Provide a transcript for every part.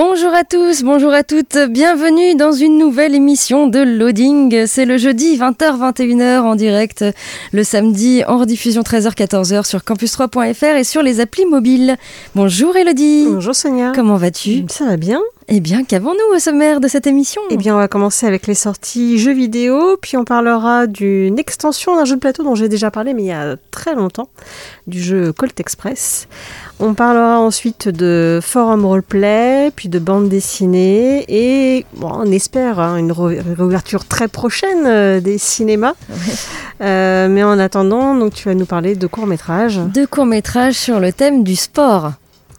Bonjour à tous, bonjour à toutes, bienvenue dans une nouvelle émission de Loading. C'est le jeudi 20h-21h en direct, le samedi en rediffusion 13h-14h sur campus3.fr et sur les applis mobiles. Bonjour Elodie. Bonjour Sonia. Comment vas-tu? Ça va bien? Eh bien, qu'avons-nous au sommaire de cette émission? Eh bien, on va commencer avec les sorties jeux vidéo, puis on parlera d'une extension d'un jeu de plateau dont j'ai déjà parlé, mais il y a très longtemps, du jeu Colt Express. On parlera ensuite de forum roleplay, puis de bande dessinée, et bon, on espère hein, une re- réouverture très prochaine euh, des cinémas. Euh, mais en attendant, donc tu vas nous parler de courts-métrages. Deux courts-métrages sur le thème du sport.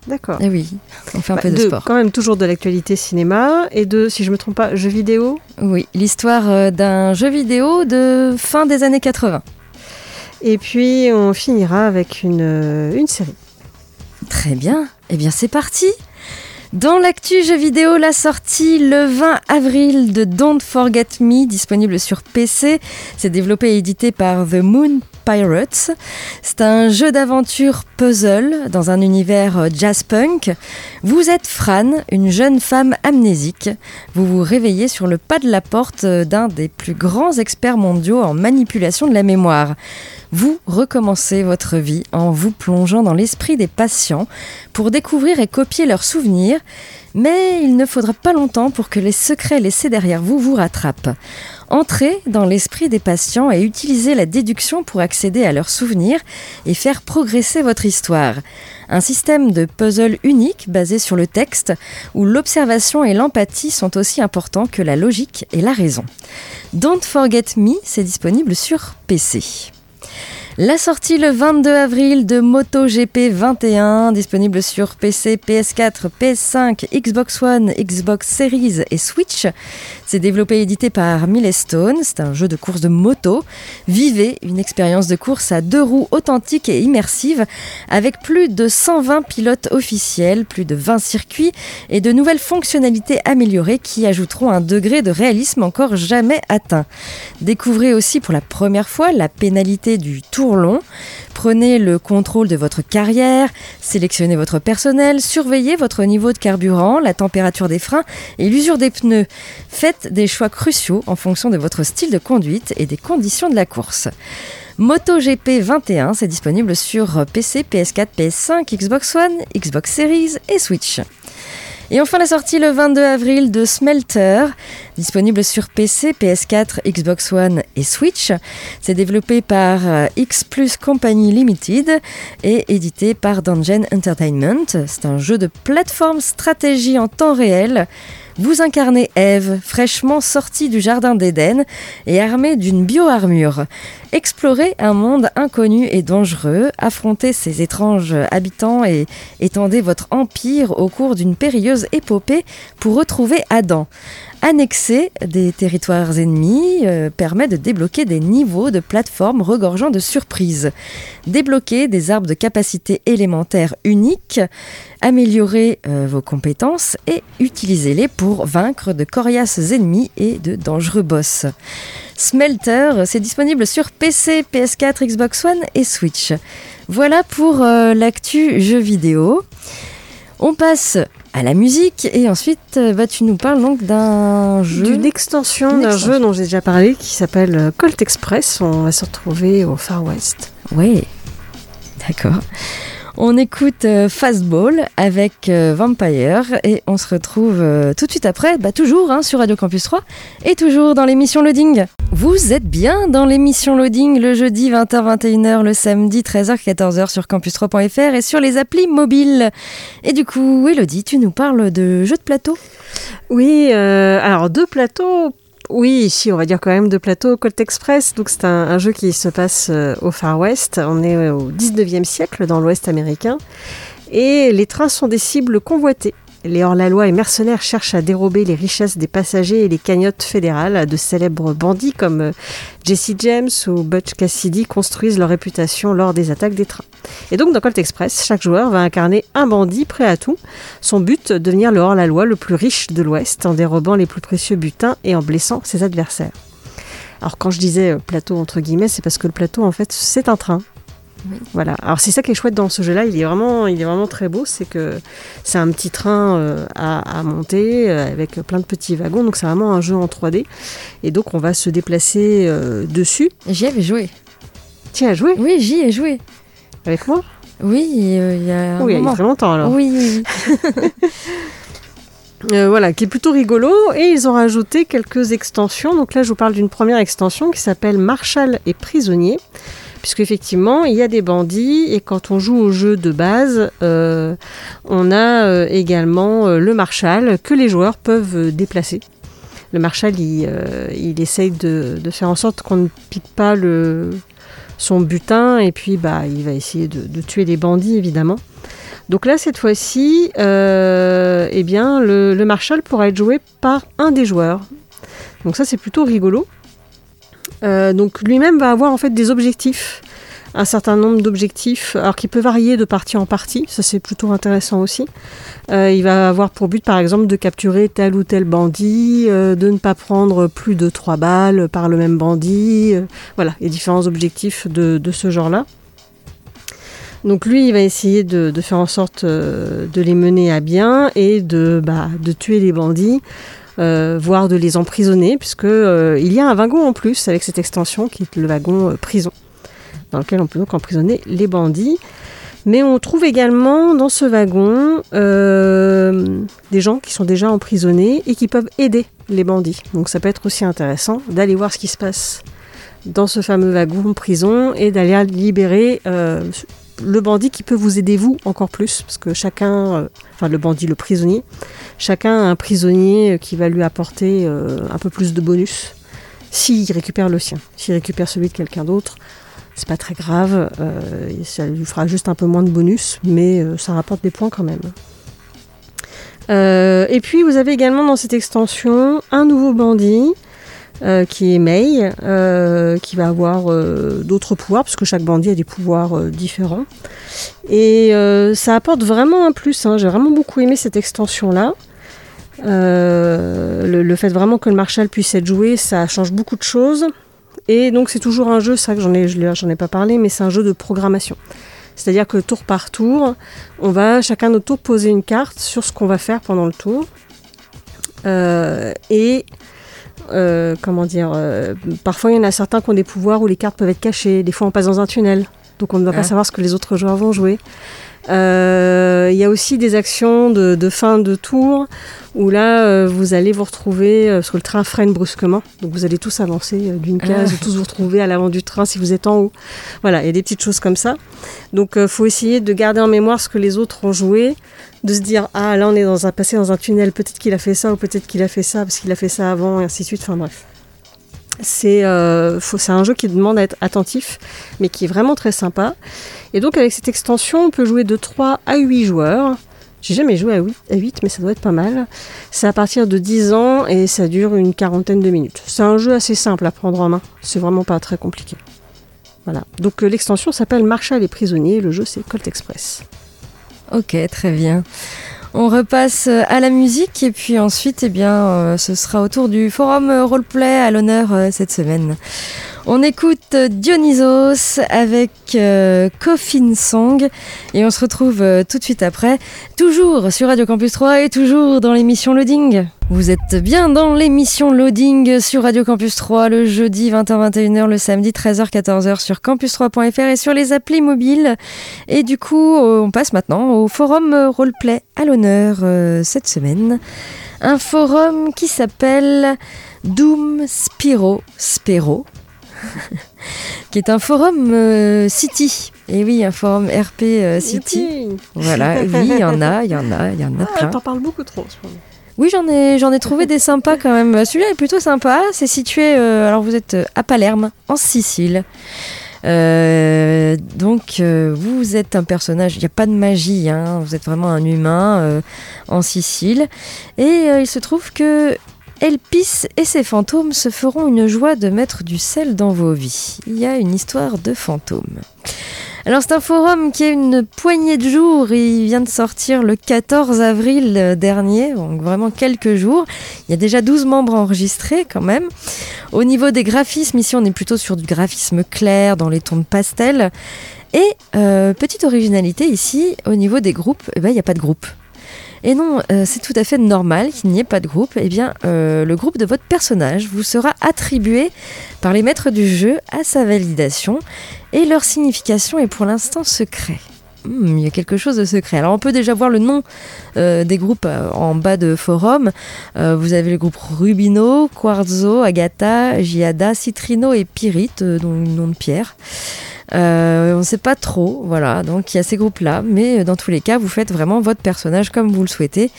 D'accord. Eh oui, on fait un Bah, peu de, de- sport. Quand même toujours de l'actualité cinéma, et de, si je me trompe pas, jeux vidéo. Oui, l'histoire euh, d'un jeu vidéo de fin des années 80. Et puis on finira avec une, une série. Très bien. Eh bien, c'est parti. Dans l'actu jeu vidéo, la sortie le 20 avril de Don't Forget Me, disponible sur PC. C'est développé et édité par The Moon Pirates. C'est un jeu d'aventure puzzle dans un univers euh, jazz punk. Vous êtes Fran, une jeune femme amnésique. Vous vous réveillez sur le pas de la porte d'un des plus grands experts mondiaux en manipulation de la mémoire. Vous recommencez votre vie en vous plongeant dans l'esprit des patients pour découvrir et copier leurs souvenirs, mais il ne faudra pas longtemps pour que les secrets laissés derrière vous vous rattrapent. Entrez dans l'esprit des patients et utilisez la déduction pour accéder à leurs souvenirs et faire progresser votre histoire. Un système de puzzle unique basé sur le texte où l'observation et l'empathie sont aussi importants que la logique et la raison. Don't Forget Me, c'est disponible sur PC. La sortie le 22 avril de MotoGP 21, disponible sur PC, PS4, PS5, Xbox One, Xbox Series et Switch. C'est développé et édité par Milestone. C'est un jeu de course de moto. Vivez une expérience de course à deux roues authentique et immersive avec plus de 120 pilotes officiels, plus de 20 circuits et de nouvelles fonctionnalités améliorées qui ajouteront un degré de réalisme encore jamais atteint. Découvrez aussi pour la première fois la pénalité du tour long. Prenez le contrôle de votre carrière, sélectionnez votre personnel, surveillez votre niveau de carburant, la température des freins et l'usure des pneus. Faites des choix cruciaux en fonction de votre style de conduite et des conditions de la course. MotoGP 21, c'est disponible sur PC, PS4, PS5, Xbox One, Xbox Series et Switch. Et enfin la sortie le 22 avril de Smelter, disponible sur PC, PS4, Xbox One et Switch. C'est développé par euh, X Plus Company Limited et édité par Dungeon Entertainment. C'est un jeu de plateforme stratégie en temps réel. Vous incarnez Eve, fraîchement sortie du jardin d'Éden et armée d'une bio-armure. Explorez un monde inconnu et dangereux, affrontez ses étranges habitants et étendez votre empire au cours d'une périlleuse épopée pour retrouver Adam. Annexer des territoires ennemis euh, permet de débloquer des niveaux de plateforme regorgeant de surprises. Débloquer des arbres de capacité élémentaire uniques, améliorer euh, vos compétences et utilisez-les pour vaincre de coriaces ennemis et de dangereux boss. Smelter, c'est disponible sur PC, PS4, Xbox One et Switch. Voilà pour euh, l'actu jeu vidéo. On passe à la musique et ensuite euh, bah, tu nous parles donc d'un jeu. D'une extension d'un jeu dont j'ai déjà parlé qui s'appelle euh, Colt Express. On va se retrouver au Far West. Oui, d'accord. On écoute euh, Fastball avec euh, Vampire et on se retrouve euh, tout de suite après, bah, toujours hein, sur Radio Campus 3 et toujours dans l'émission Loading. Vous êtes bien dans l'émission Loading le jeudi 20h-21h, le samedi 13h-14h sur campus3.fr et sur les applis mobiles. Et du coup, Elodie, tu nous parles de jeux de plateau? Oui, alors deux plateaux Oui, si, on va dire quand même de plateau Colt Express. Donc c'est un, un jeu qui se passe euh, au Far West. On est euh, au 19e siècle dans l'Ouest américain. Et les trains sont des cibles convoitées. Les hors-la-loi et mercenaires cherchent à dérober les richesses des passagers et les cagnottes fédérales. De célèbres bandits comme euh, Jesse James ou Butch Cassidy construisent leur réputation lors des attaques des trains. Et donc dans Colt Express, chaque joueur va incarner un bandit prêt à tout. Son but, devenir le hors-la-loi le plus riche de l'Ouest en dérobant les plus précieux butins et en blessant ses adversaires. Alors quand je disais euh, plateau entre guillemets, c'est parce que le plateau en fait c'est un train. Voilà. Alors c'est ça qui est chouette dans ce jeu-là. Il est vraiment, il est vraiment très beau. C'est que c'est un petit train euh, à, à monter euh, avec plein de petits wagons. Donc c'est vraiment un jeu en 3D. Et donc on va se déplacer euh, dessus. J'y avais joué. Tu as joué? Oui, j'y ai joué. avec moi? Oui, il y a un Oui, il y a très longtemps alors. Oui. Euh, voilà, qui est plutôt rigolo. Et ils ont rajouté quelques extensions. Donc là, je vous parle d'une première extension qui s'appelle Marshall et prisonnier. Puisque effectivement, il y a des bandits et quand on joue au jeu de base, euh, on a euh, également euh, le Marshall que les joueurs peuvent déplacer. Le Marshall, il, il essaye de, faire en sorte qu'on ne pique pas son butin et puis bah, il va essayer de, tuer les bandits évidemment. Donc là, cette fois-ci, eh bien, le, le Marshall pourra être joué par un des joueurs. Donc ça, c'est plutôt rigolo. Euh, donc lui-même va avoir en fait des objectifs, un certain nombre d'objectifs, alors qui peut varier de partie en partie. Ça, c'est plutôt intéressant aussi. Euh, il va avoir pour but, par exemple, de capturer tel ou tel bandit, euh, de ne pas prendre plus de trois balles par le même bandit. voilà, a différents objectifs de, ce genre-là. Donc lui, il va essayer de, faire en sorte de les mener à bien et de, bah, tuer les bandits, voire de les emprisonner, puisque euh, il y a un wagon en plus avec cette extension qui est le wagon euh, prison, dans lequel on peut donc emprisonner les bandits. Mais on trouve également dans ce wagon euh, des gens qui sont déjà emprisonnés et qui peuvent aider les bandits. Donc ça peut être aussi intéressant d'aller voir ce qui se passe dans ce fameux wagon prison et d'aller libérer euh, le bandit qui peut vous aider vous encore plus parce que chacun, euh, enfin le bandit, le prisonnier, chacun a un prisonnier euh, qui va lui apporter euh, un peu plus de bonus s'il récupère le sien. S'il récupère celui de quelqu'un d'autre, c'est pas très grave, ça lui fera juste un peu moins de bonus, mais ça rapporte des points quand même. Et puis vous avez également dans cette extension un nouveau bandit euh, qui est May, euh, qui va avoir euh, d'autres pouvoirs, parce que chaque bandit a des pouvoirs euh, différents. Et ça apporte vraiment un plus. hein. J'ai vraiment beaucoup aimé cette extension-là. Le, fait vraiment que le Marshall puisse être joué, ça change beaucoup de choses. Et donc c'est toujours un jeu, ça que j'en ai, ai pas parlé, mais c'est un jeu de programmation. C'est-à-dire que tour par tour, on va chacun notre tour poser une carte sur ce qu'on va faire pendant le tour. Et euh, comment dire, euh, parfois il y en a certains qui ont des pouvoirs où les cartes peuvent être cachées. Des fois on passe dans un tunnel, donc on ne va Ah. pas savoir ce que les autres joueurs vont jouer. Euh, Il y a aussi des actions de, de fin de tour où là euh, vous allez vous retrouver, euh, parce que le train freine brusquement, donc vous allez tous avancer euh, d'une case, Ah. tous vous retrouver à l'avant du train si vous êtes en haut. Voilà, il y a des petites choses comme ça. Donc il faut essayer de garder en mémoire ce que les autres ont joué, de se dire ah là on est dans un passé dans un tunnel, peut-être qu'il a fait ça ou peut-être qu'il a fait ça parce qu'il a fait ça avant et ainsi de suite. Enfin bref. C'est euh, c'est un jeu qui demande à être attentif, mais qui est vraiment très sympa. Et donc avec cette extension, on peut jouer de 3 à 8 joueurs. J'ai jamais joué à 8, à 8, mais ça doit être pas mal. C'est à partir de 10 ans et ça dure une quarantaine de minutes. C'est un jeu assez simple à prendre en main. C'est vraiment pas très compliqué. Voilà. Donc euh, l'extension s'appelle Marshall et prisonnier. Le jeu c'est Colt Express. Ok, très bien. On repasse euh, à la musique et puis ensuite, eh bien, euh, ce sera au tour du forum euh, roleplay à l'honneur cette semaine. On écoute euh, Dionysos avec euh, Coffin Song et on se retrouve euh, tout de suite après, toujours sur Radio Campus 3 et toujours dans l'émission Loading. Vous êtes bien dans l'émission Loading sur Radio Campus 3 le jeudi 20h-21h, le samedi 13h-14h sur campus3.fr et sur les applis mobiles. Et du coup, on passe maintenant au forum roleplay à l'honneur cette semaine. Un forum qui s'appelle Doom Spiro Spero, qui est un forum euh, City. Et oui, un forum RP euh, City. Voilà, oui, il y en a, il y en a, il y en a Ah, plein. t'en parles beaucoup trop en ce moment. Oui, j'en ai, j'en ai trouvé des sympas quand même. Celui-là est plutôt sympa. C'est situé, euh, alors vous êtes à Palerme, en Sicile. Euh, donc, euh, vous êtes un personnage, il n'y a pas de magie, hein, vous êtes vraiment un humain euh, en Sicile. Et euh, il se trouve que Elpis et ses fantômes se feront une joie de mettre du sel dans vos vies. Il y a une histoire de fantômes. Alors c'est un forum qui a une poignée de jours, il vient de sortir le 14 avril dernier, donc vraiment quelques jours. Il y a déjà 12 membres enregistrés quand même. Au niveau des graphismes, ici on est plutôt sur du graphisme clair, dans les tons de pastel. Et euh, petite originalité ici, au niveau des groupes, eh ben, il n'y a pas de groupe. Et non, euh, c'est tout à fait normal qu'il n'y ait pas de groupe. Eh bien, euh, le groupe de votre personnage vous sera attribué par les maîtres du jeu à sa validation et leur signification est pour l'instant secret. Hmm, il y a quelque chose de secret. Alors on peut déjà voir le nom euh, des groupes en bas de forum. Vous avez le groupe Rubino, Quarzo, Agatha, Giada, Citrino et Pyrite, dont le nom de Pierre. Euh, on ne sait pas trop, voilà. Donc il y a ces groupes-là, mais euh, dans tous les cas, vous faites vraiment votre personnage comme vous le souhaitez.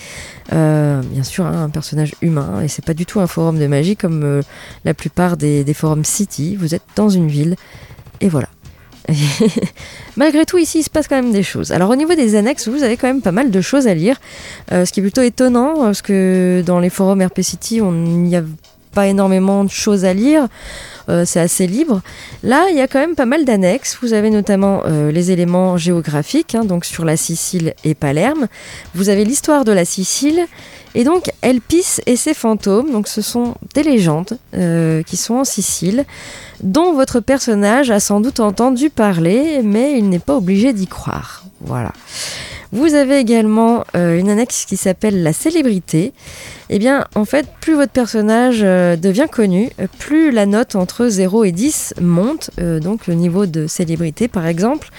Euh, bien sûr, hein, un personnage humain, et c'est pas du tout un forum de magie comme la plupart des, forums City. Vous êtes dans une ville, et voilà. Malgré tout, ici, il se passe quand même des choses. Alors, au niveau des annexes, vous avez quand même pas mal de choses à lire, ce qui est plutôt étonnant, parce que dans les forums RP City, on n'y a pas énormément de choses à lire. Euh, c'est assez libre. Là, il y a quand même pas mal d'annexes. Vous avez notamment euh, les éléments géographiques, hein, donc sur la Sicile et Palerme. Vous avez l'histoire de la Sicile. Et donc, Elpis et ses fantômes, donc ce sont des légendes euh, qui sont en Sicile, dont votre personnage a sans doute entendu parler, mais il n'est pas obligé d'y croire. Voilà. Vous avez également euh, une annexe qui s'appelle la célébrité. Eh bien, en fait, plus votre personnage euh, devient connu, euh, plus la note entre 0 et 10 monte. Donc, le niveau de célébrité, par exemple,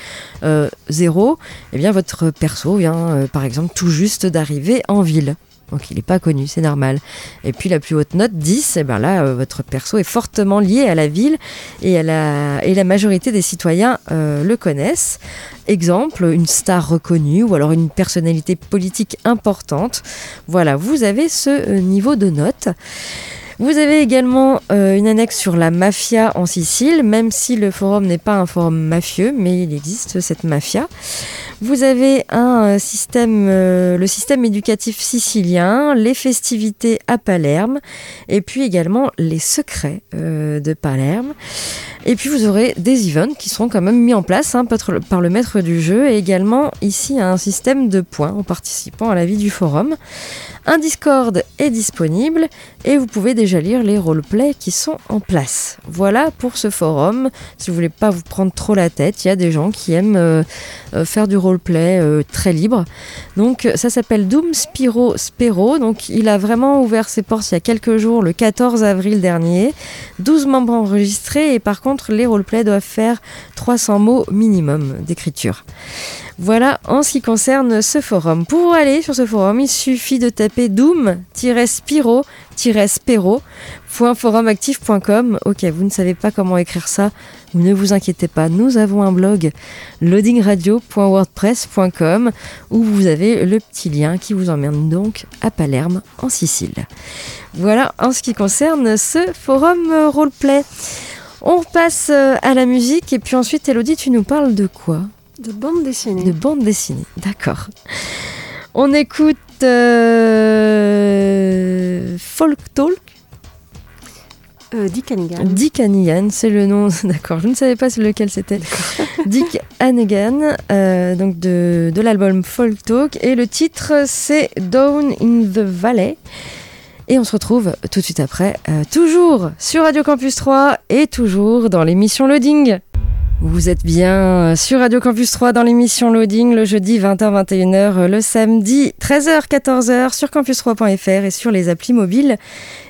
euh, 0, eh bien, votre perso vient, par exemple, tout juste d'arriver en ville. Donc il n'est pas connu, c'est normal. Et puis la plus haute note, 10, et ben là, euh, votre perso est fortement lié à la ville et, à la, et la majorité des citoyens euh, le connaissent. Exemple, une star reconnue ou alors une personnalité politique importante. Voilà, vous avez ce euh, niveau de note. Vous avez également euh, une annexe sur la mafia en Sicile, même si le forum n'est pas un forum mafieux, mais il existe cette mafia. Vous avez un euh, système, euh, le système éducatif sicilien, les festivités à Palerme, et puis également les secrets de Palerme. Et puis vous aurez des events qui seront quand même mis en place hein, par le maître du jeu, et également ici un système de points en participant à la vie du forum. Un Discord est disponible et vous pouvez déjà lire les roleplays qui sont en place. Voilà pour ce forum. Si vous voulez pas vous prendre trop la tête, il y a des gens qui aiment euh, euh, faire du roleplay euh, très libre. Donc ça s'appelle Doom Spiro Spero. Donc il a vraiment ouvert ses portes il y a quelques jours, le 14 avril dernier. 12 membres enregistrés et par contre les roleplays doivent faire 300 mots minimum d'écriture. Voilà en ce qui concerne ce forum. Pour aller sur ce forum, il suffit de taper doom-spiro-spero.forumactif.com. Ok, vous ne savez pas comment écrire ça, ne vous inquiétez pas, nous avons un blog loadingradio.wordpress.com où vous avez le petit lien qui vous emmène donc à Palerme en Sicile. Voilà en ce qui concerne ce forum roleplay. On passe euh, à la musique et puis ensuite Elodie, tu nous parles de quoi? De bande dessinée. de bande dessinée, d'accord. On écoute euh, Folk Talk, Euh, Dick Hannigan. Dick Hannigan, c'est le nom, d'accord, je ne savais pas lequel c'était. Dick Hannigan, euh, donc de, de l'album Folk Talk, et le titre c'est Down in the Valley. Et on se retrouve tout de suite après, euh, toujours sur Radio Campus 3 et toujours dans l'émission Loading. Vous êtes bien sur Radio Campus 3 dans l'émission Loading le jeudi 20h-21h, le samedi 13h-14h sur campus3.fr et sur les applis mobiles.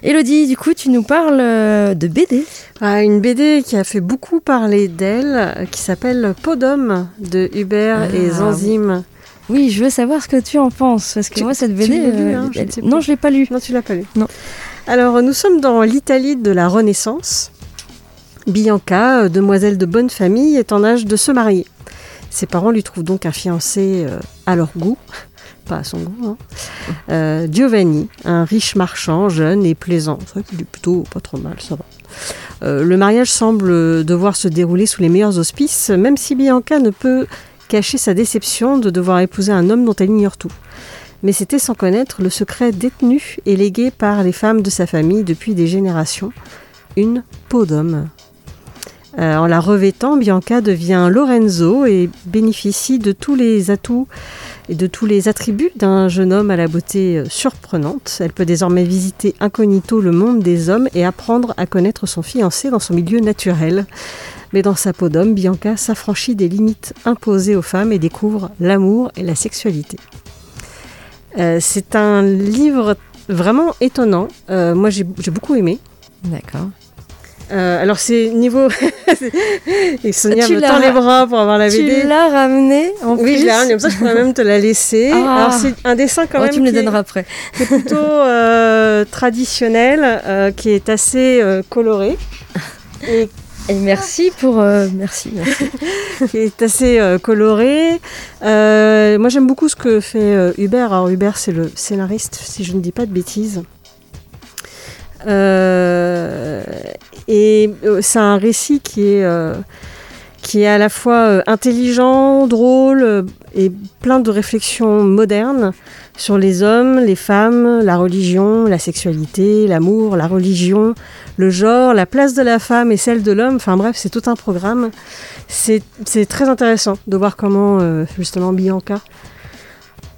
Elodie, du coup, tu nous parles euh, de BD. Ah, une BD qui a fait beaucoup parler d'elle, euh, qui s'appelle Podom de Hubert Ah, et Zanzim. Oui, je veux savoir ce que tu en penses parce que Tu- moi cette BD, lu, euh, hein, ne elle- non, je l'ai pas lu. Non, tu l'as pas lu. Non. Alors, nous sommes dans l'Italie de la Renaissance. Bianca, euh, demoiselle de bonne famille, est en âge de se marier. Ses parents lui trouvent donc un fiancé euh, à leur goût, pas à son goût. hein. Euh, Giovanni, un riche marchand, jeune et plaisant. C'est vrai qu'il est plutôt pas trop mal, ça va. Euh, le mariage semble devoir se dérouler sous les meilleurs auspices, même si Bianca ne peut cacher sa déception de devoir épouser un homme dont elle ignore tout. Mais c'était sans connaître le secret détenu et légué par les femmes de sa famille depuis des générations, une peau d'homme. Euh, en la revêtant, Bianca devient Lorenzo et bénéficie de tous les atouts et de tous les attributs d'un jeune homme à la beauté euh, surprenante. Elle peut désormais visiter incognito le monde des hommes et apprendre à connaître son fiancé dans son milieu naturel. Mais dans sa peau d'homme, Bianca s'affranchit des limites imposées aux femmes et découvre l'amour et la sexualité. Euh, c'est un livre vraiment étonnant. Moi, j'ai beaucoup aimé. D'accord. Euh, alors, c'est niveau. et Sonia Tu me tend les bras pour avoir la BD. Tu l'as ramené en Oui, plus je l'ai ramené, comme ça je pourrais même te la laisser. Ah. Alors c'est un dessin quand Oh, même tu me le est- donneras après. qui est plutôt euh, traditionnel, euh, qui est assez coloré. Et Et merci pour... merci, merci. qui est assez coloré. Moi, j'aime beaucoup ce que fait Hubert. Alors, Hubert, c'est le scénariste, si je ne dis pas de bêtises. Euh, et euh, c'est un récit qui est, euh, qui est à la fois intelligent, drôle et plein de réflexions modernes sur les hommes, les femmes, la religion, la sexualité, l'amour, la religion, le genre, la place de la femme et celle de l'homme. Enfin bref, c'est tout un programme. C'est très intéressant de voir comment justement Bianca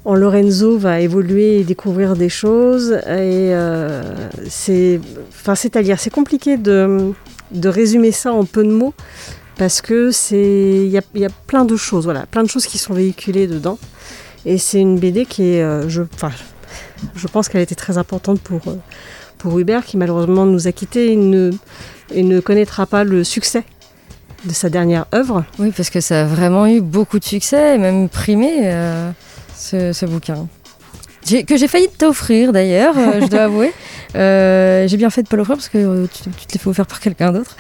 en Lorenzo va évoluer et découvrir des choses. Et euh, c'est enfin, c'est compliqué de, résumer ça en peu de mots parce que c'est il y a, y a plein de choses, voilà, plein de choses qui sont véhiculées dedans. Et c'est une BD qui est, euh, je, enfin, je pense qu'elle était très importante pour, euh, pour Hubert qui malheureusement nous a quittés et ne, et ne connaîtra pas le succès de sa dernière œuvre. Oui, parce que ça a vraiment eu beaucoup de succès, et même primé ce, ce bouquin. Que j'ai failli t'offrir d'ailleurs, euh, je dois avouer. Euh, j'ai bien fait de pas l'offrir parce que euh, tu, tu te l'es fait offert par quelqu'un d'autre.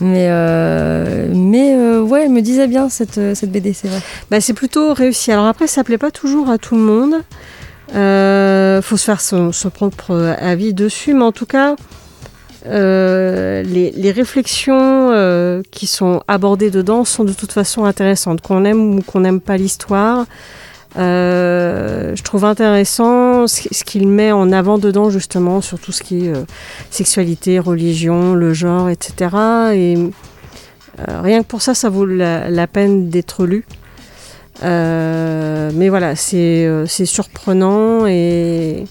Mais, euh, mais ouais, elle me disait bien cette, cette BD, c'est vrai. Bah, c'est plutôt réussi. Alors après, ça plaît pas toujours à tout le monde. Euh, faut se faire son, son propre avis dessus, mais en tout cas, euh, les, les réflexions euh, qui sont abordées dedans sont de toute façon intéressantes. Qu'on aime ou qu'on n'aime pas l'histoire, euh, je trouve intéressant ce, qu'il met en avant dedans justement sur tout ce qui est euh, sexualité, religion, le genre, etc. Et euh, rien que pour ça, ça vaut la, peine d'être lu. Mais voilà, c'est surprenant et,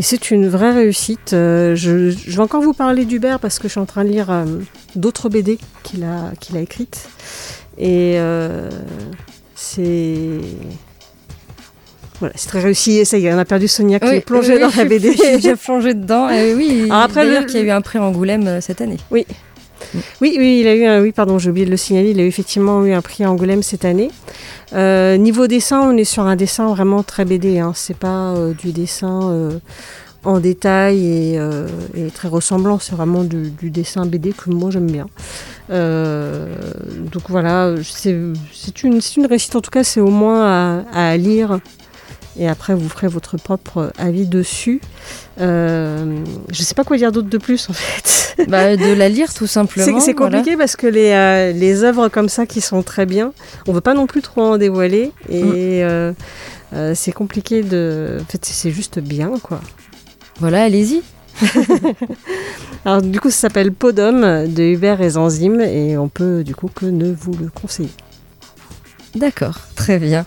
c'est une vraie réussite. Je, vais encore vous parler d'Hubert parce que je suis en train de lire d'autres BD qu'il a, qu'il a écrites. Et c'est. Voilà, c'est très réussi. Et ça y est, on a perdu Sonia qui Oui, est plongée oui, dans la BD. J'ai déjà plongé dedans. Et oui, Alors après, d'ailleurs, le- qu'il y a eu un prix Angoulême euh, cette année. Oui, oui, il a eu un, oui, pardon, j'ai oublié de le signaler, il a eu effectivement eu un prix à Angoulême cette année. Euh, niveau dessin, on est sur un dessin vraiment très BD, hein. c'est pas euh, du dessin euh, en détail et, euh, et très ressemblant, c'est vraiment du, du dessin BD que moi j'aime bien. Euh, donc voilà, c'est c'est une, c'est une réussite, en tout cas c'est au moins à, à lire et après vous ferez votre propre avis dessus. Euh, je sais pas quoi dire d'autre de plus en fait. Bah, de la lire tout simplement. C'est voilà. compliqué parce que les, euh, les œuvres comme ça qui sont très bien, on veut pas non plus trop en dévoiler et Mm. euh, c'est compliqué de. En fait, c'est juste bien quoi. Voilà, allez-y. Alors du coup, ça s'appelle Podum de Hubert et Zanzim et on peut du coup que ne vous le conseiller. D'accord, très bien.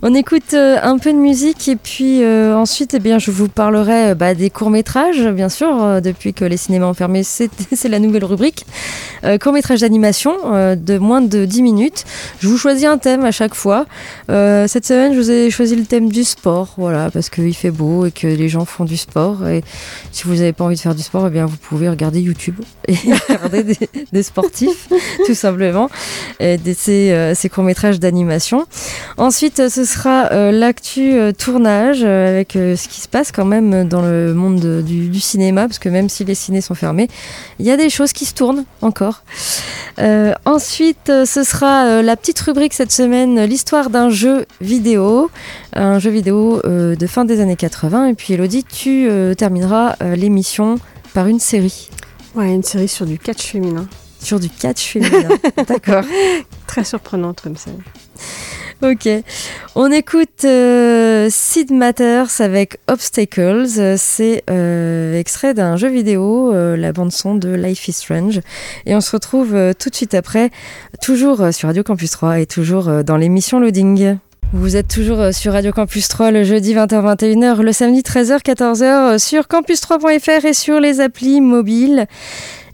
On écoute euh, un peu de musique et puis euh, ensuite, eh bien, je vous parlerai euh, bah, des courts-métrages, bien sûr, depuis que les cinémas ont fermé, c'est la nouvelle rubrique. Courts-métrages d'animation de moins de 10 minutes. Je vous choisis un thème à chaque fois. Cette semaine, je vous ai choisi le thème du sport, voilà, parce qu'il fait beau et que les gens font du sport. Et si vous n'avez pas envie de faire du sport, eh bien, vous pouvez regarder YouTube et regarder des, sportifs, tout simplement, et des, ces, ces courts-métrages d'animation. Ensuite, ce sera euh, l'actu euh, tournage euh, avec ce qui se passe quand même dans le monde de- du, du cinéma, parce que même si les ciné sont fermés, il y a des choses qui se tournent encore. Ensuite, ce sera la petite rubrique cette semaine, l'histoire d'un jeu vidéo, un jeu vidéo de fin des années 80. Et puis Elodie, tu termineras l'émission par une série Ouais, une série sur du catch féminin. sur du catch féminin. D'accord. Très surprenante comme série. Ok. On écoute euh, Sid Matters avec Obstacles. C'est euh, extrait d'un jeu vidéo, euh, la bande-son de Life is Strange. Et on se retrouve euh, tout de suite après, toujours euh, sur Radio Campus 3 et toujours dans l'émission Loading. Vous êtes toujours sur Radio Campus 3 le jeudi 20h-21h, le samedi 13h-14h euh, sur campus3.fr et sur les applis mobiles.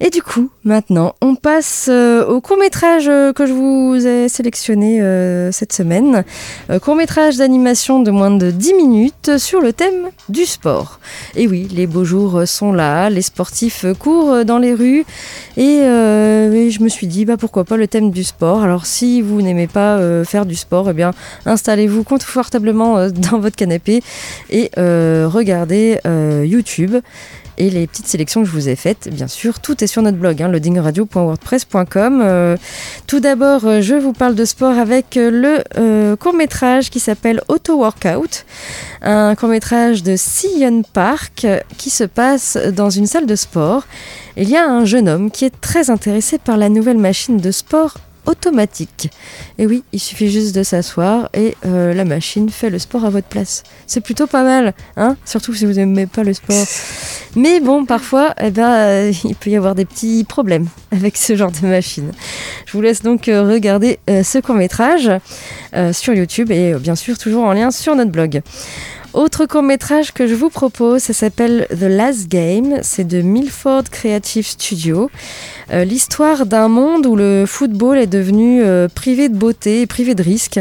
Et du coup, maintenant, on passe euh, au court métrage euh, que je vous ai sélectionné euh, cette semaine. Euh, court métrage d'animation de moins de 10 minutes sur le thème du sport. Et oui, les beaux jours sont là, les sportifs courent dans les rues. Et, je me suis dit, bah, pourquoi pas le thème du sport. Alors si vous n'aimez pas faire du sport, eh bien, installez-vous confortablement dans votre canapé et regardez YouTube et les petites sélections que je vous ai faites, bien sûr, tout est sur notre blog, hein, loadingradio.wordpress.com. Euh, tout d'abord, euh, je vous parle de sport avec euh, le court-métrage qui s'appelle Auto Workout, un court-métrage de Sion Park qui se passe dans une salle de sport. Il y a un jeune homme qui est très intéressé par la nouvelle machine de sport automatique. Et oui, il suffit juste de s'asseoir et euh, la machine fait le sport à votre place. C'est plutôt pas mal, hein Surtout si vous n'aimez pas le sport. Mais bon, parfois, eh ben, euh, il peut y avoir des petits problèmes avec ce genre de machine. Je vous laisse donc euh, regarder ce court métrage sur YouTube et bien sûr toujours en lien sur notre blog. Autre court métrage que je vous propose, ça s'appelle The Last Game, c'est de Milford Creative Studio. Euh, L'histoire d'un monde où le football est devenu euh, privé de beauté et privé de risque,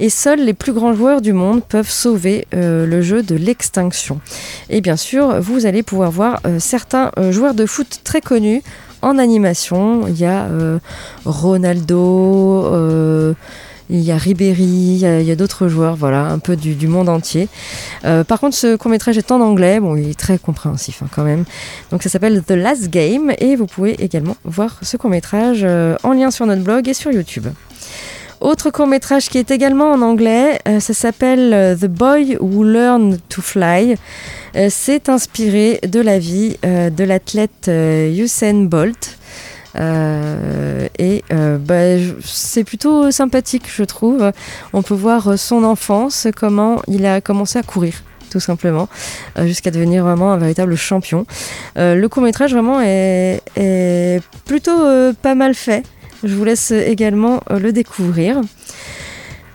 et seuls les plus grands joueurs du monde peuvent sauver euh, le jeu de l'extinction. Et bien sûr, vous allez pouvoir voir certains joueurs de foot très connus en animation. Il y a Ronaldo, il y a Ribéry, il y a, d'autres joueurs, voilà, un peu du, monde entier. Euh, par contre, ce court-métrage est en anglais, bon, il est très compréhensif hein, quand même. Donc ça s'appelle The Last Game et vous pouvez également voir ce court-métrage euh, en lien sur notre blog et sur YouTube. Autre court-métrage qui est également en anglais, euh, ça s'appelle The Boy Who Learned to Fly. C'est inspiré de la vie de l'athlète Usain Bolt. Euh, et euh, bah, c'est plutôt sympathique, je trouve. On peut voir euh, son enfance, comment il a commencé à courir tout simplement, jusqu'à devenir vraiment un véritable champion. Le court-métrage vraiment est, plutôt pas mal fait. Je vous laisse également le découvrir.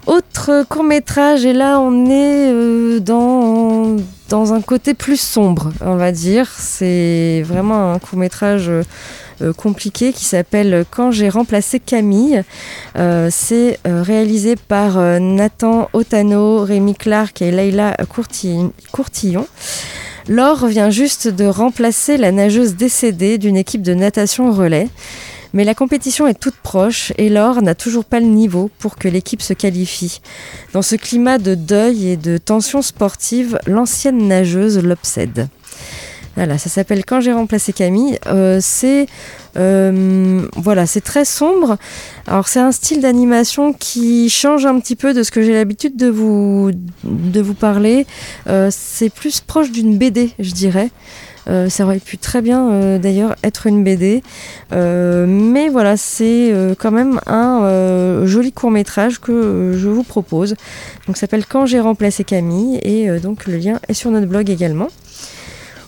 Autre court métrage, et là on est dans, dans un côté plus sombre, on va dire. C'est vraiment un court métrage euh, compliqué qui s'appelle Quand j'ai remplacé Camille. Euh, C'est euh, réalisé par euh, Nathan Otano, Rémi Clark et Leila Courti- Courtillon. Laure vient juste de remplacer la nageuse décédée d'une équipe de natation relais. Mais la compétition est toute proche et Laure n'a toujours pas le niveau pour que l'équipe se qualifie. Dans ce climat de deuil et de tension sportive, l'ancienne nageuse l'obsède. Voilà, ça s'appelle Quand j'ai remplacé Camille. Euh, c'est euh, voilà, c'est très sombre. Alors c'est un style d'animation qui change un petit peu de ce que j'ai l'habitude de vous parler. Euh, c'est plus proche d'une BD, je dirais. Euh, ça aurait pu très bien euh, d'ailleurs être une BD. Euh, mais voilà, c'est quand même un joli court métrage que je vous propose. Donc ça s'appelle Quand j'ai remplacé Camille et donc le lien est sur notre blog également.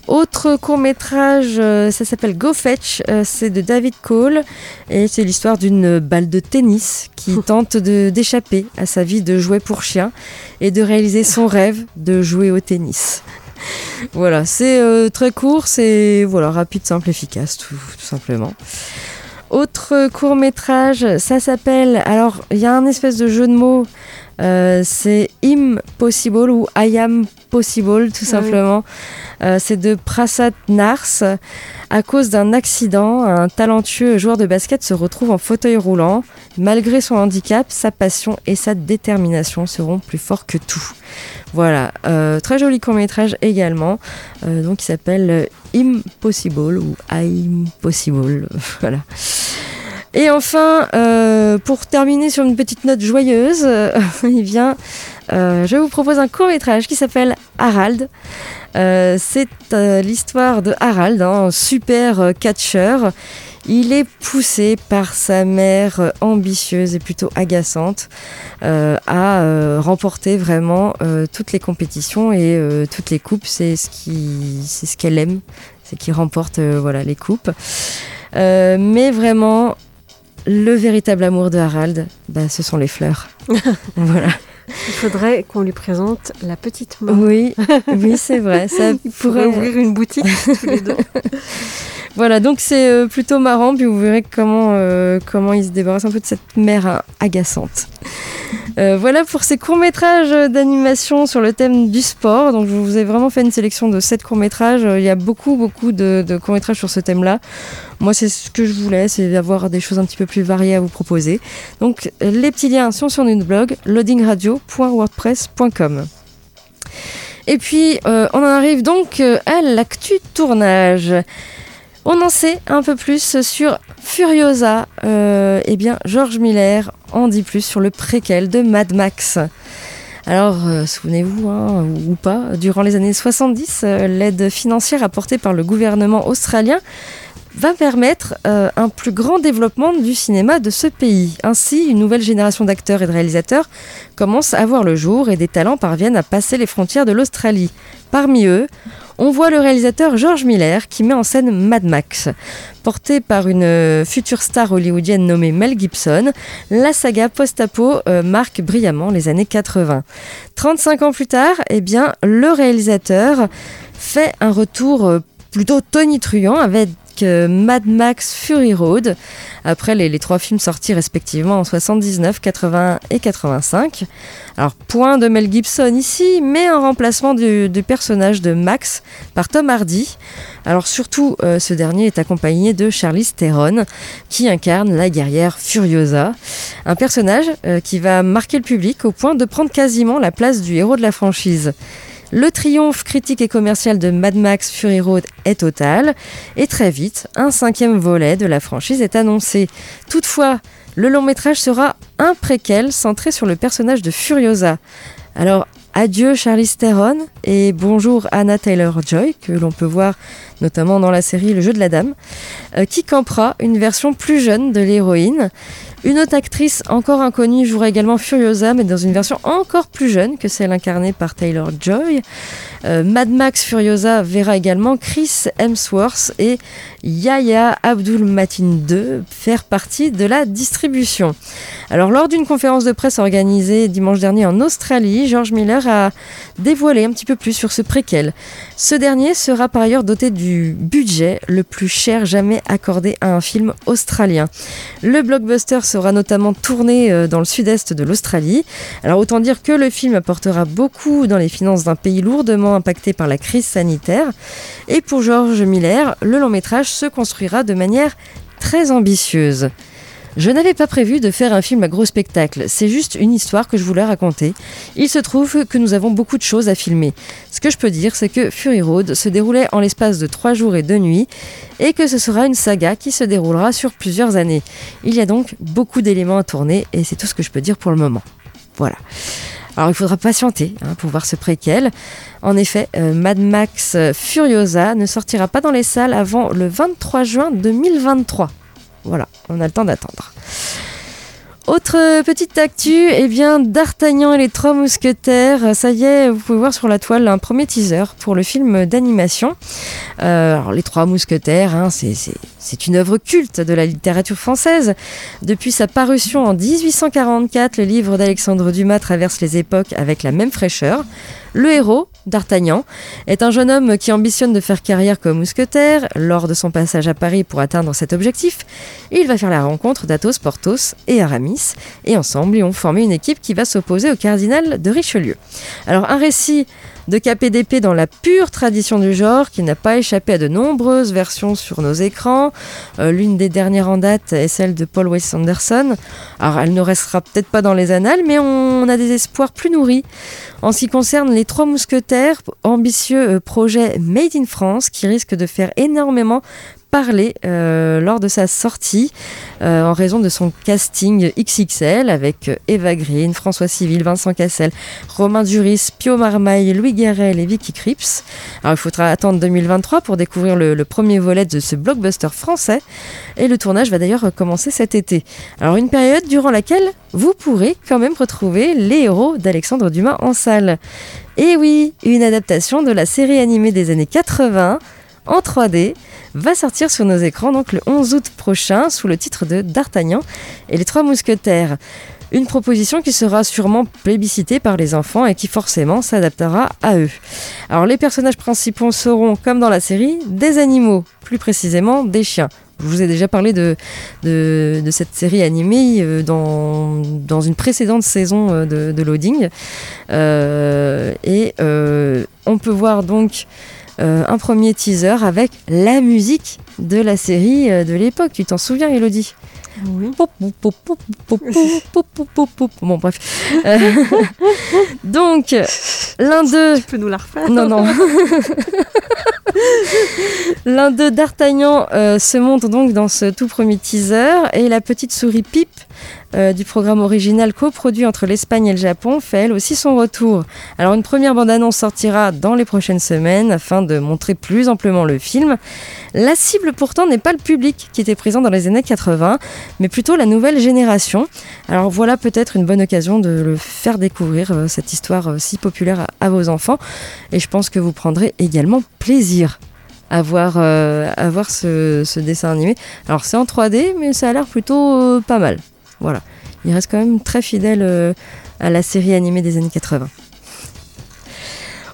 Autre court métrage, ça s'appelle Go Fetch, c'est de David Cole et c'est l'histoire d'une balle de tennis qui tente de- d'échapper à sa vie de jouet pour chien et de réaliser son rêve de jouer au tennis. Voilà, c'est euh, très court, c'est voilà, rapide, simple, efficace, tout, tout simplement. Autre court métrage, ça s'appelle. Alors, il y a un espèce de jeu de mots. Euh, c'est Impossible ou I am possible, tout simplement. Euh, c'est de Prasad Nars. À cause d'un accident, un talentueux joueur de basket se retrouve en fauteuil roulant. Malgré son handicap, sa passion et sa détermination seront plus forts que tout. Voilà, euh, très joli court métrage également, donc il s'appelle Impossible ou Impossible, voilà. Et enfin, euh, pour terminer sur une petite note joyeuse, euh, eh euh, je vous propose un court métrage qui s'appelle Harald. Euh, c'est euh, l'histoire de Harald, hein, un super euh, catcheur. Il est poussé par sa mère ambitieuse et plutôt agaçante à remporter vraiment toutes les compétitions et toutes les coupes. C'est ce ce qu'elle aime, c'est qu'il remporte voilà les coupes. Mais vraiment, le véritable amour de Harald, bah, ce sont les fleurs. voilà. Il faudrait qu'on lui présente la petite main. Oui, oui, c'est vrai. Ça Il pourrait ouvrir une boutique tous les deux. Voilà, donc c'est euh, plutôt marrant, puis vous verrez comment, euh, comment il se débarrasse un peu de cette mère hein, agaçante. Euh, voilà pour ces courts-métrages d'animation sur le thème du sport. Donc je vous ai vraiment fait une sélection de 7 courts-métrages. Il y a beaucoup, beaucoup de, de courts-métrages sur ce thème-là. Moi, c'est ce que je voulais, c'est d'avoir des choses un petit peu plus variées à vous proposer. Donc les petits liens sont sur notre blog loadingradio.wordpress.com. Et puis, euh, on en arrive donc euh, à l'actu tournage. On en sait un peu plus sur Furiosa. Euh, eh bien, George Miller en dit plus sur le préquel de Mad Max. Alors, souvenez-vous, hein, ou, pas, durant les années 70, euh, l'aide financière apportée par le gouvernement australien va permettre euh, un plus grand développement du cinéma de ce pays. Ainsi, une nouvelle génération d'acteurs et de réalisateurs commence à voir le jour et des talents parviennent à passer les frontières de l'Australie. Parmi eux, on voit le réalisateur George Miller qui met en scène Mad Max. Porté par une euh, future star hollywoodienne nommée Mel Gibson, la saga post-apo euh, marque brillamment les années 80. 35 ans plus tard, eh bien, le réalisateur fait un retour plutôt tonitruant avec Mad Max Fury Road, après les, trois films sortis respectivement en 79, 81 et 85. Alors, point de Mel Gibson ici, mais en remplacement du, du personnage de Max par Tom Hardy. Alors, surtout, euh, ce dernier est accompagné de Charlize Theron, qui incarne la guerrière Furiosa. Un personnage euh, qui va marquer le public au point de prendre quasiment la place du héros de la franchise. Le triomphe critique et commercial de Mad Max Fury Road est total et très vite, un cinquième volet de la franchise est annoncé. Toutefois, le long métrage sera un préquel centré sur le personnage de Furiosa. Alors, adieu Charlize Theron et bonjour Anna Taylor-Joy, que l'on peut voir notamment dans la série Le jeu de la dame, euh, qui campera une version plus jeune de l'héroïne. Une autre actrice encore inconnue jouera également Furiosa, mais dans une version encore plus jeune que celle incarnée par Taylor Joy. Euh, Mad Max Furiosa verra également Chris Hemsworth et Yahya Abdul Matin II faire partie de la distribution. Alors, lors d'une conférence de presse organisée dimanche dernier en Australie, George Miller a dévoilé un petit peu plus sur ce préquel. Ce dernier sera par ailleurs doté du budget le plus cher jamais accordé à un film australien. Le blockbuster sera notamment tourné euh, dans le sud-est de l'Australie. Alors autant dire que le film apportera beaucoup dans les finances d'un pays lourdement impacté par la crise sanitaire. Et pour George Miller, le long métrage se construira de manière très ambitieuse. Je n'avais pas prévu de faire un film à gros spectacle, c'est juste une histoire que je voulais raconter. Il se trouve que nous avons beaucoup de choses à filmer. Ce que je peux dire, c'est que Fury Road se déroulait en l'espace de trois jours et deux nuits, et que ce sera une saga qui se déroulera sur plusieurs années. Il y a donc beaucoup d'éléments à tourner, et c'est tout ce que je peux dire pour le moment. Voilà. Alors il faudra patienter hein, pour voir ce préquel. En effet, euh, Mad Max Furiosa ne sortira pas dans les salles avant le 23 juin 2023. Voilà, on a le temps d'attendre. Autre petite actu, eh bien D'Artagnan et les Trois Mousquetaires, ça y est, vous pouvez voir sur la toile un premier teaser pour le film d'animation. Euh, alors les Trois Mousquetaires, hein, c'est c'est- une œuvre culte de la littérature française. Depuis sa parution en 1844, le livre d'Alexandre Dumas traverse les époques avec la même fraîcheur. Le héros, D'Artagnan, est un jeune homme qui ambitionne de faire carrière comme mousquetaire. Lors de son passage à Paris pour atteindre cet objectif, il va faire la rencontre d'Athos, Porthos et Aramis, et ensemble ils ont formé une équipe qui va s'opposer au cardinal de Richelieu. Alors un récit de KPDP dans la pure tradition du genre, qui n'a pas échappé à de nombreuses versions sur nos écrans. Euh, l'une des dernières en date est celle de Paul Wes Anderson. Alors, elle ne restera peut-être pas dans les annales, mais on a des espoirs plus nourris. En ce qui concerne les Trois Mousquetaires, ambitieux euh, projet Made in France, qui risque de faire énormément parler euh, lors de sa sortie euh, en raison de son casting XXL avec euh, Eva Green, François Civil, Vincent Cassel, Romain Duris, Pio Marmaille, Louis Garrel et Vicky Cripps. Alors il faudra attendre 2023 pour découvrir le, le, premier volet de ce blockbuster français et le tournage va d'ailleurs commencer cet été. Alors une période durant laquelle vous pourrez quand même retrouver les héros d'Alexandre Dumas en salle. Et oui, une adaptation de la série animée des années 80 en 3D va sortir sur nos écrans donc le 11 août prochain sous le titre de D'Artagnan et les Trois Mousquetaires. Une proposition qui sera sûrement plébiscitée par les enfants et qui forcément s'adaptera à eux. Alors les personnages principaux seront, comme dans la série, des animaux, plus précisément des chiens. Je vous ai déjà parlé de, cette série animée euh, dans, dans, une précédente saison euh, de, Loading. Euh, et on peut voir donc euh, un premier teaser avec la musique de la série euh, de l'époque. Tu t'en souviens, Elodie? Oui. Bon, bref. Euh, donc, l'un d'eux. Tu peux nous la refaire Non, non. l'un d'eux, D'Artagnan, euh, se montre donc dans ce tout premier teaser et la petite souris Pipe euh, du programme original coproduit entre l'Espagne et le Japon fait elle aussi son retour. Alors une première bande-annonce sortira dans les prochaines semaines afin de montrer plus amplement le film. La cible pourtant n'est pas le public qui était présent dans les années 80, mais plutôt la nouvelle génération. Alors voilà peut-être une bonne occasion de le faire découvrir euh, cette histoire euh, si populaire à, vos enfants et je pense que vous prendrez également plaisir à voir, à voir ce, ce, dessin animé. Alors c'est en 3D mais ça a l'air plutôt pas mal. Voilà. Il reste quand même très fidèle euh, à la série animée des années 80.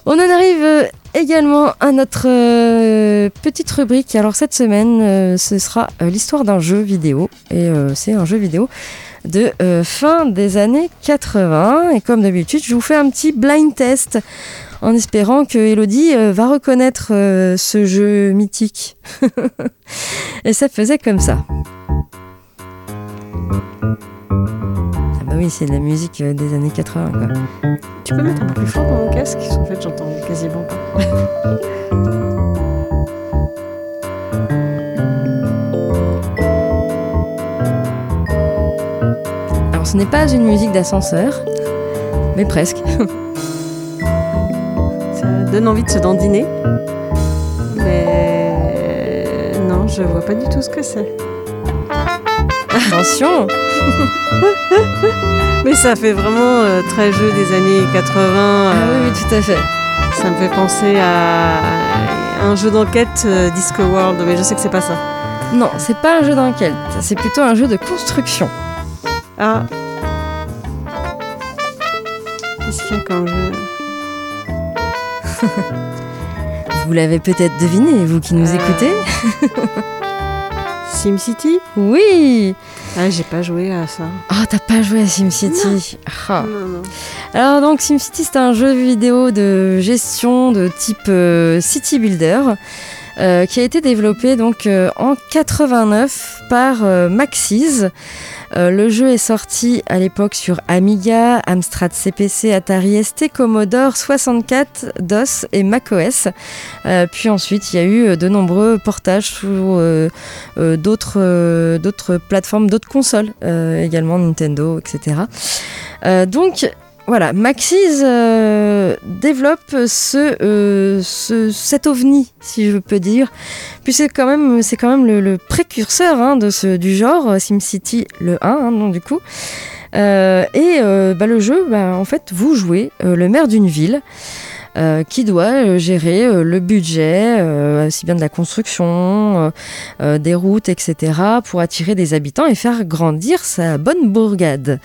On en arrive euh, également à notre euh, petite rubrique. Alors cette semaine, ce sera l'histoire d'un jeu vidéo. Et c'est un jeu vidéo de fin des années 80. Et comme d'habitude, je vous fais un petit blind test en espérant que Elodie va reconnaître ce jeu mythique. et ça faisait comme ça. Ah bah oui, c'est de la musique des années 80. Quoi. Tu peux mettre un peu plus fort dans mon casque Parce qu'en fait, j'entends quasiment pas. Alors, ce n'est pas une musique d'ascenseur, mais presque. Ça donne envie de se dandiner. Mais non, je vois pas du tout ce que c'est. Attention Mais ça fait vraiment euh, très jeu des années 80. Euh, ah oui, oui, tout à fait. Ça me fait penser à, un jeu d'enquête euh, Disco World, mais je sais que c'est pas ça. Non, c'est pas un jeu d'enquête, c'est plutôt un jeu de construction. Ah. Qu'est-ce qu'il y a comme jeu? Vous l'avez peut-être deviné, vous qui nous Euh. écoutez SimCity Oui Ah, j'ai pas joué à ça. Ah, t'as pas joué à SimCity Ah. Non, non. Alors donc SimCity c'est un jeu vidéo de gestion de type euh, City Builder euh, qui a été développé donc euh, en 89 par Maxis. Euh, le jeu est sorti à l'époque sur Amiga, Amstrad CPC, Atari ST, Commodore 64, DOS et macOS. Euh, puis ensuite, il y a eu de nombreux portages sur euh, euh, d'autres euh, d'autres plateformes, d'autres consoles, euh, également Nintendo, etc. Euh, donc voilà, Maxis euh, développe ce, euh, ce, cet ovni, si je peux dire, puis c'est quand même, c'est quand même le, précurseur hein, de ce, du genre SimCity le 1, hein, donc du coup. Euh, et euh, bah, le jeu, bah, en fait, vous jouez le maire d'une ville. qui doit gérer le budget, aussi bien de la construction, des routes, etc., pour attirer des habitants et faire grandir sa bonne bourgade.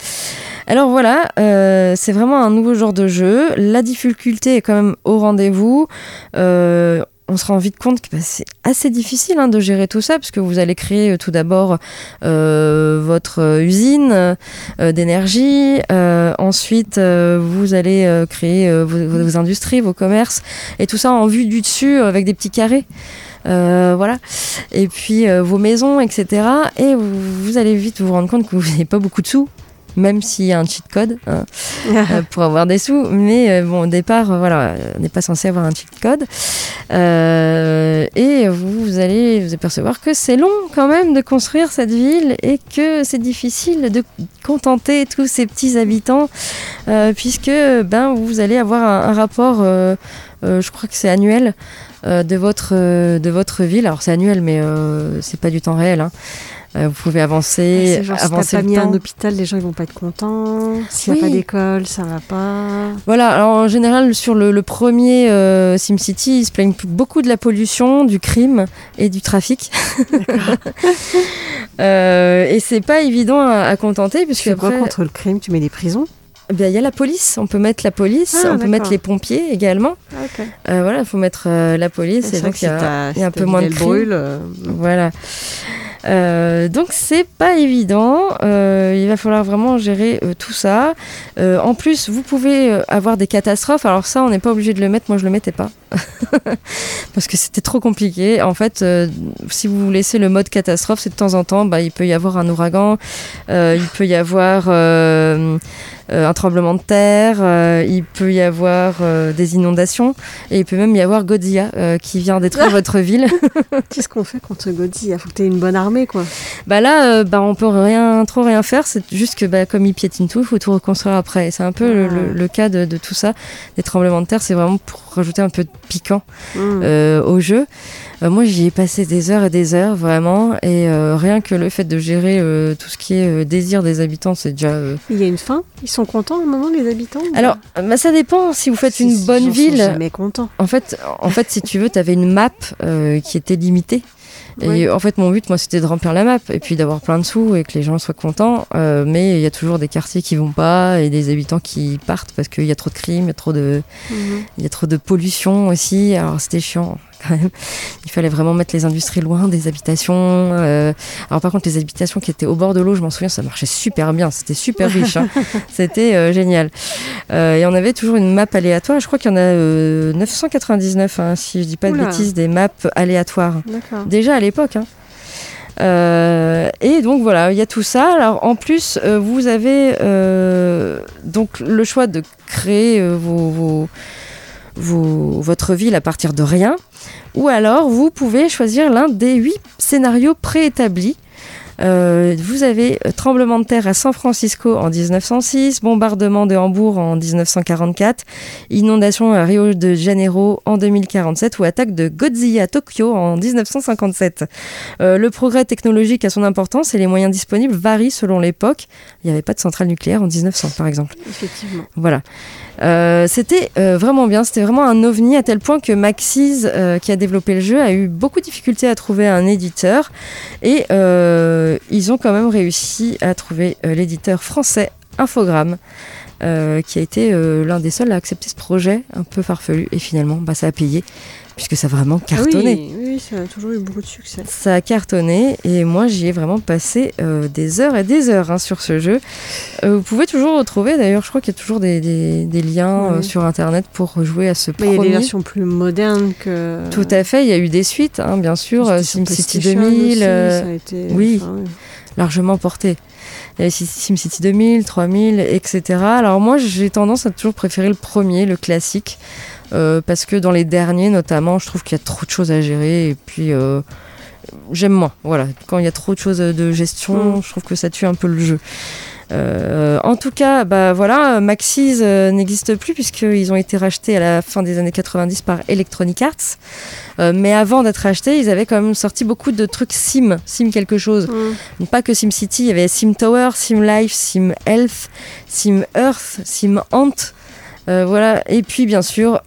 Alors voilà, euh, c'est vraiment un nouveau genre de jeu. La difficulté est quand même au rendez-vous. Euh, on se rend vite compte que bah, c'est assez difficile hein, de gérer tout ça, parce que vous allez créer euh, tout d'abord votre usine d'énergie, ensuite vous allez créer vos, industries, vos commerces, et tout ça en vue du dessus avec des petits carrés. Voilà. Et puis vos maisons, etc. Et vous allez vite vous rendre compte que vous n'avez pas beaucoup de sous. Même s'il y a un cheat code hein, euh, pour avoir des sous, mais euh, bon, au départ, euh, voilà, on n'est pas censé avoir un cheat code. Euh, et vous, vous allez vous apercevoir que c'est long quand même de construire cette ville et que c'est difficile de contenter tous ces petits habitants, puisque ben vous allez avoir un, un rapport, je crois que c'est annuel, de votre de votre ville. Alors c'est annuel, mais euh, c'est pas du temps réel. hein. Euh, vous pouvez avancer, genre, si avancer t'as pas mis temps. un hôpital, les gens ils vont pas être contents. S'il n'y Oui. a pas d'école, ça va pas. Voilà, alors en général, sur le, le premier euh, SimCity, ils se plaignent beaucoup de la pollution, du crime et du trafic. Euh, et c'est pas évident à, à contenter, Tu puisque fais quoi après, contre le crime? Tu mets des prisons? Eh bien, il y a la police. On peut mettre la police, Ah, on peut mettre les pompiers également. Ok. Euh, voilà, il faut mettre euh, la police. Et donc, il y a, il y a un peu moins de crime. brûle. euh, Voilà. Euh, donc c'est pas évident. Euh, il va falloir vraiment gérer euh, tout ça. En plus, vous pouvez avoir des catastrophes. Alors ça, on n'est pas obligé de le mettre. Moi, je le mettais pas parce que c'était trop compliqué. En fait, si vous laissez le mode catastrophe, c'est de temps en temps, bah, il peut y avoir un ouragan, il peut y avoir un tremblement de terre, il peut y avoir des inondations et il peut même y avoir Godzilla qui vient détruire votre ville. Qu'est-ce qu'on fait contre Godzilla? Il faut que tu aies une bonne armée, quoi. Bah là, euh, bah on peut rien, trop rien faire. C'est juste que bah, comme il piétine tout, il faut tout reconstruire après. C'est un peu le, le- le cas de, de tout ça. Des tremblements de terre, c'est vraiment pour rajouter un peu de piquant Mm. euh, au jeu. Euh, moi, j'y ai passé des heures et des heures, vraiment. Et euh, rien que le fait de gérer tout ce qui est désir des habitants, c'est déjà... Il y a une fin? Ils sont contents au moment, les habitants Alors, bah, ça dépend. Si vous faites Si- une bonne ils en sont ville... jamais contents. En fait, en fait, si tu veux, tu avais une map qui était limitée. Et en fait, mon but, moi, c'était de remplir la map et puis d'avoir plein de sous et que les gens soient contents. Euh, mais il y a toujours des quartiers qui vont pas et des habitants qui partent parce qu'il y a trop de crimes, il y a trop de, Mhm. il y a trop de pollution aussi. Alors c'était chiant quand même. Il fallait vraiment mettre les industries loin des habitations. euh. Alors par contre, les habitations qui étaient au bord de l'eau, je m'en souviens, ça marchait super bien. C'était super riche. hein. C'était euh, génial. Euh, et on avait toujours une map aléatoire. Je crois qu'il y en a euh, 999, hein, si je dis pas de bêtises, des maps aléatoires. Déjà à l'époque. hein. Euh, et donc voilà, il y a tout ça. Alors en plus, euh, vous avez euh, donc le choix de créer euh, vos, vos- vos- votre ville à partir de rien, ou alors vous pouvez choisir l'un des huit scénarios préétablis. Euh, vous avez euh, tremblement de terre à San Francisco en 1906, bombardement de Hambourg en 1944, inondation à Rio de Janeiro en 2047 ou attaque de Godzilla à Tokyo en 1957. Euh, le progrès technologique a son importance et les moyens disponibles varient selon l'époque. Il n'y avait pas de centrale nucléaire en 1900 par exemple. Effectivement. Voilà. Euh, c'était vraiment bien, c'était vraiment un ovni à tel point que Maxis, qui a développé le jeu, a eu beaucoup de difficultés à trouver un éditeur et euh, ils ont quand même réussi à trouver euh, l'éditeur français Infogrames. euh, qui a été euh, l'un des seuls à accepter ce projet un peu farfelu et finalement bah, ça a payé puisque ça a vraiment cartonné. Ça a toujours eu beaucoup de succès. Ça a cartonné et moi j'y ai vraiment passé euh, des heures et des heures hein, sur ce jeu. Euh, vous pouvez toujours retrouver, d'ailleurs je crois qu'il y a toujours des, des- des liens euh, sur internet pour jouer à ce Mais il y a des premier. versions plus modernes que. Tout à fait, il y a eu des suites, hein, bien sûr, SimCity PlayStation 2000, aussi, ça a été- oui. enfin, largement porté. Il y Sim- SimCity 2000, 3000, etc. Alors moi j'ai tendance à toujours préférer le premier, le classique, parce que dans les derniers notamment, je trouve qu'il y a trop de choses à gérer et puis euh, j'aime moins. Voilà, quand il y a trop de choses de gestion, Mm. je trouve que ça tue un peu le jeu. Euh, en tout cas, bah voilà, Maxis euh, n'existe plus puisqu'ils ont été rachetés à la fin des années 90 par Electronic Arts. Euh, mais avant d'être rachetés, ils avaient quand même sorti beaucoup de trucs Sim, Sim quelque chose. Mm. Pas que SimCity, il y avait Sim Tower, Sim Life, Sim Health, Sim Earth, Sim Ant. Euh, voilà. Et puis bien sûr,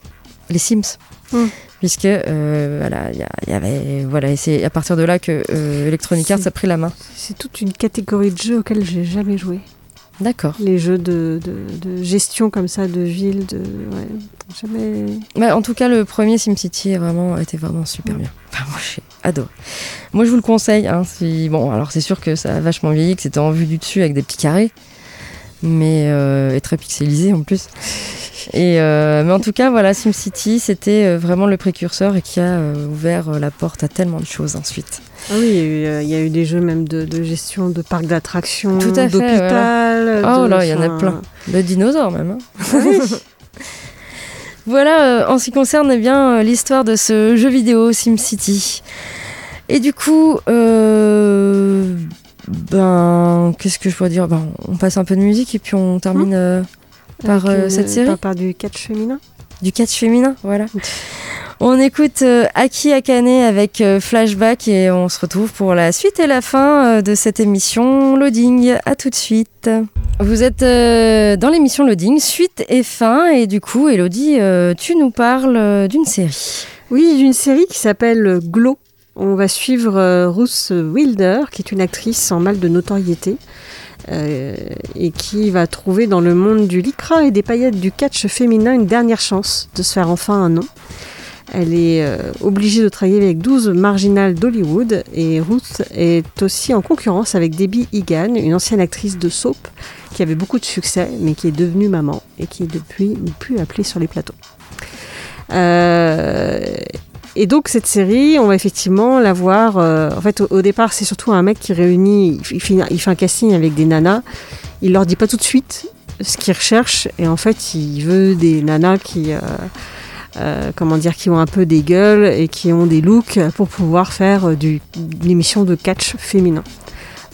les Sims. Mm. Puisque euh, voilà, il y, avait voilà, et c'est à partir de là que euh, Electronic Arts a pris la main. C'est toute une catégorie de jeux auxquels j'ai jamais joué. D'accord. Les jeux de, de, de gestion comme ça, de ville, de. Ouais, jamais. Bah, en tout cas, le premier SimCity vraiment, était vraiment super bien. Enfin, moi, j'ai adoré. Moi, je vous le conseille. Hein, si... Bon, alors c'est sûr que ça a vachement vieilli, que c'était en vue du dessus avec des petits carrés, mais euh, et très pixelisé en plus. Et euh, mais en tout cas, voilà, SimCity, c'était euh, vraiment le précurseur et qui a euh, ouvert la porte à tellement de choses ensuite. Ah oui, il y a eu, euh, il y a eu des jeux même de, de gestion de parcs d'attractions, d'hôpital. Oh là, il y en a plein. De dinosaures même. hein. Voilà, euh, en ce qui concerne eh bien l'histoire de ce jeu vidéo SimCity. Et du coup, euh, ben, qu'est-ce que je pourrais dire? Ben, On passe un peu de musique et puis on termine euh, par euh, une- cette série Par, par du catch féminin. du catch féminin. Voilà. On écoute euh, Aki Akane avec euh, Flashback et on se retrouve pour la suite et la fin euh, de cette émission Loading. À tout de suite. Vous êtes euh, dans l'émission Loading, suite et fin. Et du coup, Elodie, euh, tu nous parles euh, d'une série. Oui, d'une série qui s'appelle Glow. On va suivre euh, Ruth Wilder, qui est une actrice en mal de notoriété. euh, et qui va trouver dans le monde du lycra et des paillettes du catch féminin une dernière chance de se faire enfin un nom. Elle est euh, obligée de travailler avec 12 marginales d'Hollywood et Ruth est aussi en concurrence avec Debbie Egan, une ancienne actrice de soap qui avait beaucoup de succès mais qui est devenue maman et qui depuis n'est plus appelée sur les plateaux. Et donc cette série, on va effectivement la voir. euh, en fait, au, au départ, c'est surtout un mec qui réunit, il fait, il fait un casting avec des nanas. Il leur dit pas tout de suite ce qu'il recherche et en fait, il veut des nanas qui, euh, euh, comment dire, qui ont un peu des gueules et qui ont des looks pour pouvoir faire du, une émission de catch féminin.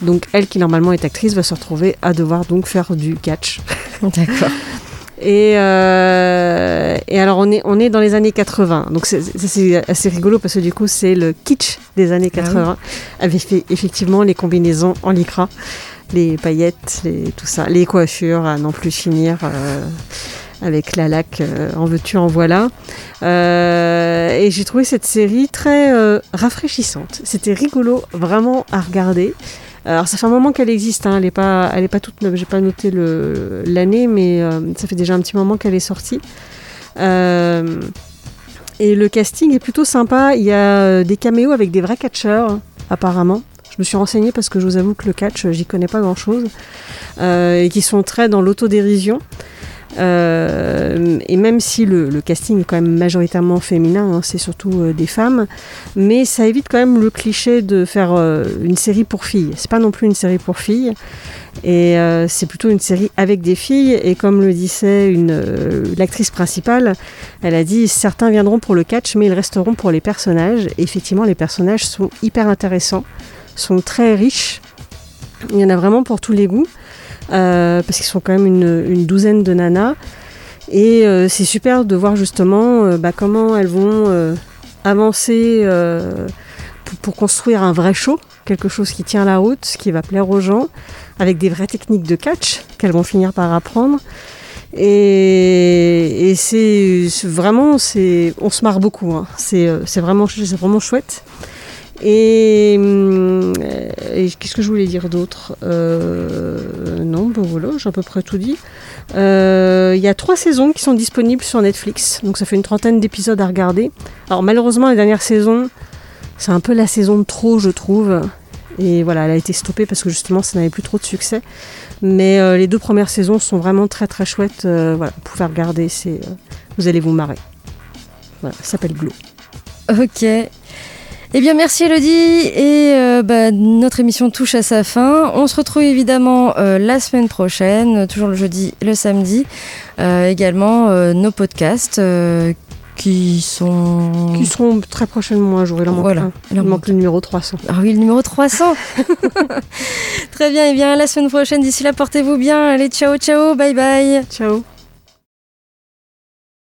Donc elle, qui normalement est actrice, va se retrouver à devoir donc faire du catch. D'accord. Et, euh, et alors on est, on est dans les années 80. Donc c'est- assez rigolo parce que du coup c'est le kitsch des années Ah oui. 80. Avec fait effectivement les combinaisons en lycra, les paillettes, les, tout ça, les coiffures à n'en plus finir. euh, avec la laque, euh, en veux-tu, en voilà. Et j'ai trouvé cette série très rafraîchissante. C'était rigolo, vraiment à regarder. Alors ça fait un moment qu'elle existe, hein, elle n'est pas, elle est pas toute neuve. J'ai pas noté l'année, mais euh, ça fait déjà un petit moment qu'elle est sortie. Euh, et le casting est plutôt sympa. Il y a euh, des caméos avec des vrais catcheurs, apparemment. Je me suis renseignée parce que je vous avoue que le catch, j'y connais pas grand-chose. Euh, et qui sont très dans l'autodérision. Euh, et même si le, casting est quand même majoritairement féminin, hein, c'est surtout euh, des femmes, mais ça évite quand même le cliché de faire euh, une série pour filles. C'est pas non plus une série pour filles, et c'est plutôt une série avec des filles. Et comme le disait l'actrice principale, elle a dit certains viendront pour le catch, mais ils resteront pour les personnages. Effectivement, les personnages sont hyper intéressants, sont très riches. Il y en a vraiment pour tous les goûts. Euh, parce qu'ils sont quand même une, douzaine de nanas. Et euh, c'est super de voir justement euh, bah, comment elles vont avancer pour, construire un vrai show, quelque chose qui tient la route, qui va plaire aux gens, avec des vraies techniques de catch qu'elles vont finir par apprendre. Et, c'est vraiment, on se marre beaucoup. hein. C'est vraiment chouette. Et, hum, et qu'est-ce que je voulais dire d'autre Euh, Non, ben voilà, j'ai à peu près tout dit. Euh, Il y a trois saisons qui sont disponibles sur Netflix, donc ça fait une trentaine d'épisodes à regarder. Alors malheureusement, la dernière saison, c'est un peu la saison de trop, je trouve. Et voilà, elle a été stoppée parce que justement, ça n'avait plus trop de succès. Mais euh, les deux premières saisons sont vraiment très très chouettes. Euh, voilà, vous pouvez regarder, euh, vous allez vous marrer. Voilà, ça s'appelle Glow. Ok. Eh bien, merci Elodie. Et euh, bah, notre émission touche à sa fin. On se retrouve évidemment euh, la semaine prochaine, toujours le jeudi, le samedi. Euh, également nos podcasts qui sont. Qui seront très prochainement à jour. Il en manque Voilà. un. Il en Il manque le numéro 300. Ah oui, le numéro 300. Très bien. Et bien, à la semaine prochaine. D'ici là, portez-vous bien. Allez, ciao, ciao. Bye bye. Ciao.